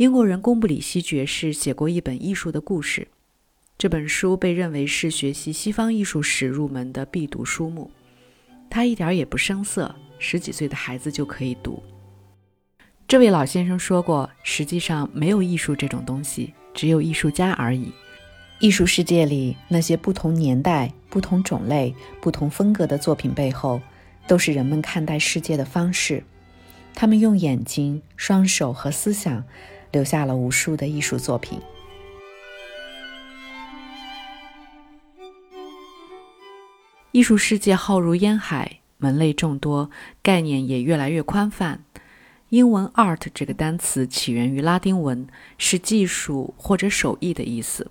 英国人贡布里希爵士写过一本艺术的故事，这本书被认为是学习西方艺术史入门的必读书目。他一点也不生涩，十几岁的孩子就可以读。这位老先生说过：“实际上没有艺术这种东西，只有艺术家而已。艺术世界里那些不同年代、不同种类、不同风格的作品背后，都是人们看待世界的方式。他们用眼睛、双手和思想，留下了无数的艺术作品。艺术世界浩如烟海，门类众多，概念也越来越宽泛。”英文 “art” 这个单词起源于拉丁文，是技术或者手艺的意思。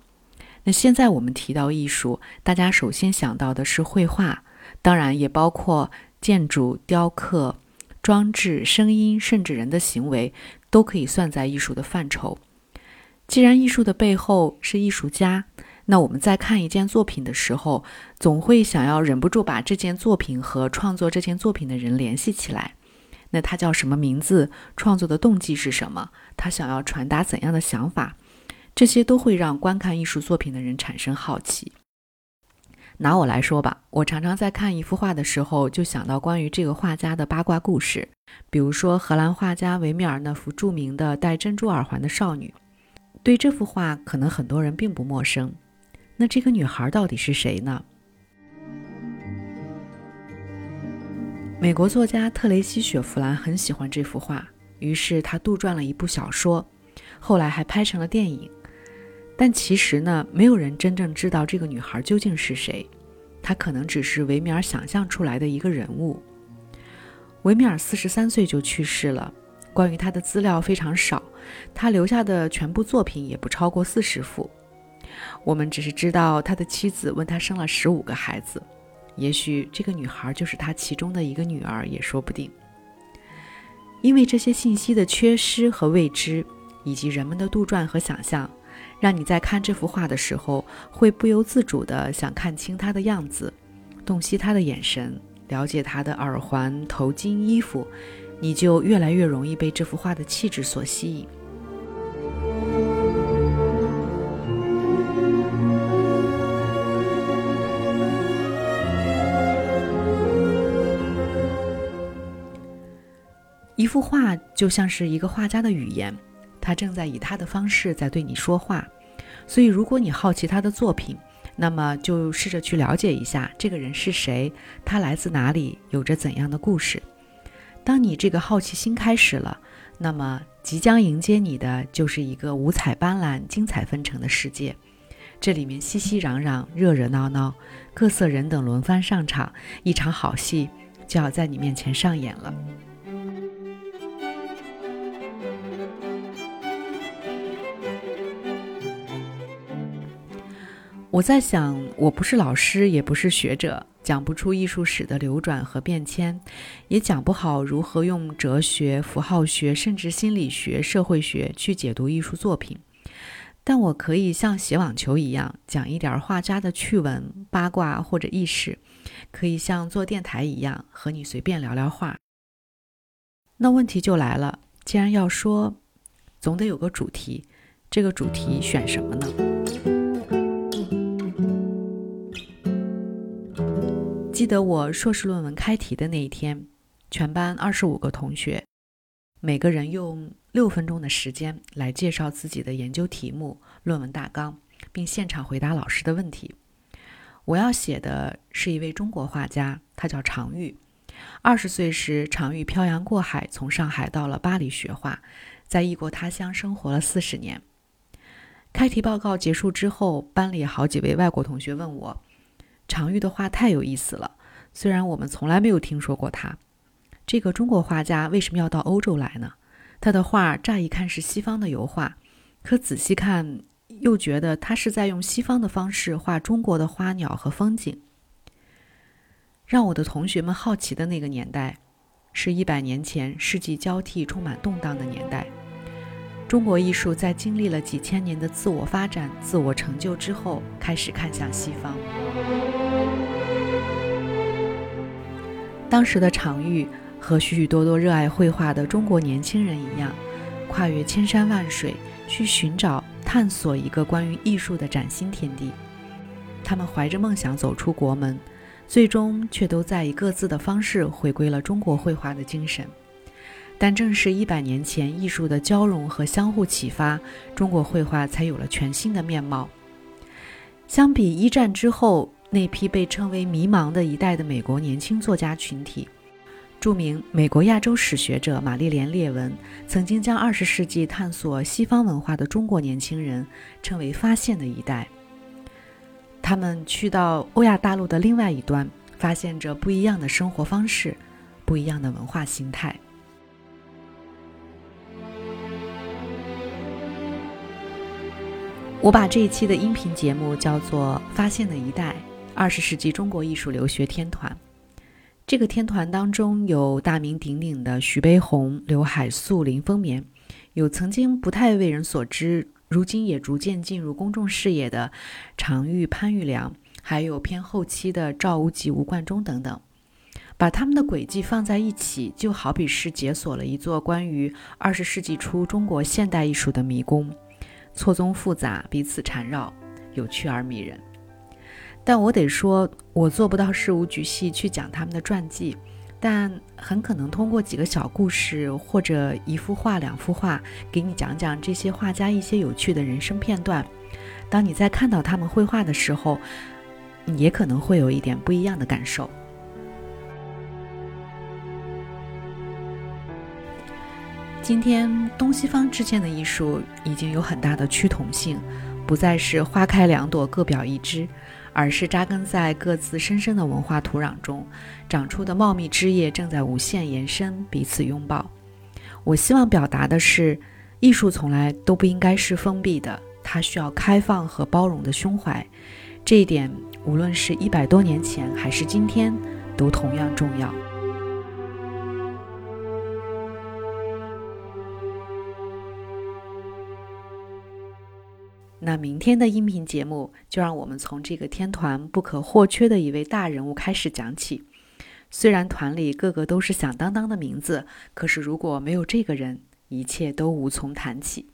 那现在我们提到艺术，大家首先想到的是绘画，当然也包括建筑、雕刻、装置、声音，甚至人的行为，都可以算在艺术的范畴。既然艺术的背后是艺术家，那我们在看一件作品的时候，总会想要忍不住把这件作品和创作这件作品的人联系起来。那他叫什么名字？创作的动机是什么？他想要传达怎样的想法？这些都会让观看艺术作品的人产生好奇。拿我来说吧，我常常在看一幅画的时候，就想到关于这个画家的八卦故事。比如说，荷兰画家维米尔那幅著名的戴珍珠耳环的少女，对这幅画可能很多人并不陌生。那这个女孩到底是谁呢？美国作家特雷西·雪佛兰很喜欢这幅画，于是他杜撰了一部小说，后来还拍成了电影。但其实呢，没有人真正知道这个女孩究竟是谁，他可能只是维米尔想象出来的一个人物。维米尔四十三岁就去世了，关于他的资料非常少，他留下的全部作品也不超过四十幅。我们只是知道他的妻子问他生了十五个孩子。也许这个女孩就是他其中的一个女儿，也说不定。因为这些信息的缺失和未知，以及人们的杜撰和想象，让你在看这幅画的时候，会不由自主的想看清他的样子，洞悉他的眼神，了解他的耳环、头巾、衣服，你就越来越容易被这幅画的气质所吸引。一幅画就像是一个画家的语言，他正在以他的方式在对你说话。所以，如果你好奇他的作品，那么就试着去了解一下这个人是谁，他来自哪里，有着怎样的故事。当你这个好奇心开始了，那么即将迎接你的就是一个五彩斑斓、精彩纷呈的世界。这里面熙熙攘攘、热热闹闹，各色人等轮番上场，一场好戏就要在你面前上演了。我在想，我不是老师，也不是学者，讲不出艺术史的流转和变迁，也讲不好如何用哲学、符号学，甚至心理学、社会学去解读艺术作品。但我可以像写网球一样，讲一点画家的趣闻、八卦或者轶事；可以像做电台一样，和你随便聊聊画。那问题就来了，既然要说，总得有个主题，这个主题选什么呢？记得我硕士论文开题的那一天，全班二十五个同学，每个人用六分钟的时间来介绍自己的研究题目、论文大纲，并现场回答老师的问题。我要写的是一位中国画家，他叫常玉。二十岁时，常玉漂洋过海，从上海到了巴黎学画，在异国他乡生活了四十年。开题报告结束之后，班里好几位外国同学问我。常玉的画太有意思了，虽然我们从来没有听说过他。这个中国画家为什么要到欧洲来呢？他的画乍一看是西方的油画，可仔细看又觉得他是在用西方的方式画中国的花鸟和风景。让我的同学们好奇的那个年代，是一百年前世纪交替、充满动荡的年代。中国艺术在经历了几千年的自我发展、自我成就之后，开始看向西方。当时的常玉和许许多多热爱绘画的中国年轻人一样，跨越千山万水，去寻找、探索一个关于艺术的崭新天地。他们怀着梦想走出国门，最终却都在以各自的方式回归了中国绘画的精神。但正是一百年前艺术的交融和相互启发，中国绘画才有了全新的面貌。相比一战之后那批被称为“迷茫”的一代的美国年轻作家群体，著名美国亚洲史学者玛丽莲·列文曾经将二十世纪探索西方文化的中国年轻人称为“发现的一代”。他们去到欧亚大陆的另外一端，发现着不一样的生活方式，不一样的文化形态。我把这一期的音频节目叫做《发现的一代：二十世纪中国艺术留学天团》。这个天团当中有大名鼎鼎的徐悲鸿、刘海粟、林风眠，有曾经不太为人所知，如今也逐渐进入公众视野的常玉、潘玉良，还有偏后期的赵无极、吴冠中等等。把他们的轨迹放在一起，就好比是解锁了一座关于二十世纪初中国现代艺术的迷宫。错综复杂，彼此缠绕，有趣而迷人。但我得说，我做不到事无巨细去讲他们的传记，但很可能通过几个小故事或者一幅画、两幅画，给你讲讲这些画家一些有趣的人生片段。当你在看到他们绘画的时候，你也可能会有一点不一样的感受。今天东西方之间的艺术已经有很大的趋同性，不再是花开两朵各表一枝，而是扎根在各自深深的文化土壤中长出的茂密枝叶正在无限延伸，彼此拥抱。我希望表达的是，艺术从来都不应该是封闭的，它需要开放和包容的胸怀。这一点，无论是一百多年前还是今天，都同样重要。那明天的音频节目，就让我们从这个天团不可或缺的一位大人物开始讲起。虽然团里个个都是响当当的名字，可是如果没有这个人，一切都无从谈起。